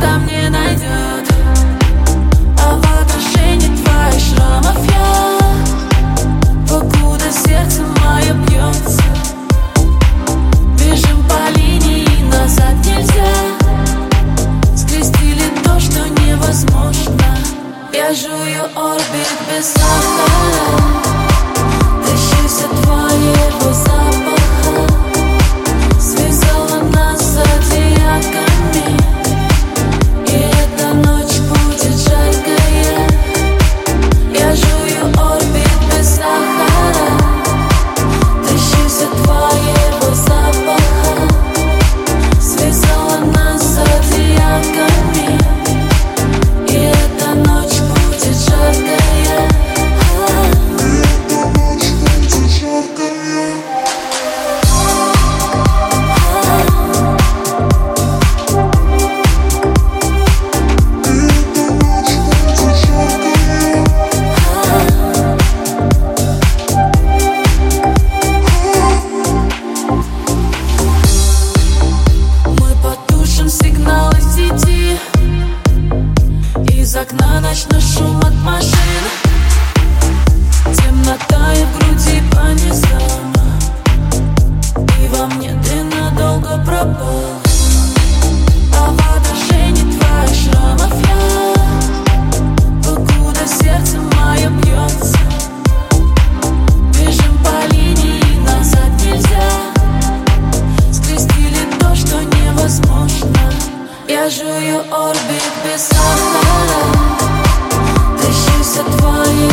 там не найдет А в отражении твоих шрамов я сердце мое бьется Бежим по линии, назад нельзя. Скрестили то, что невозможно? Я жую орбит без сахара сигналы в сети. Из окна ночной шум от машин. Темнота и в груди понесла И во мне ты надолго пропал любить без сахара Тащился твоим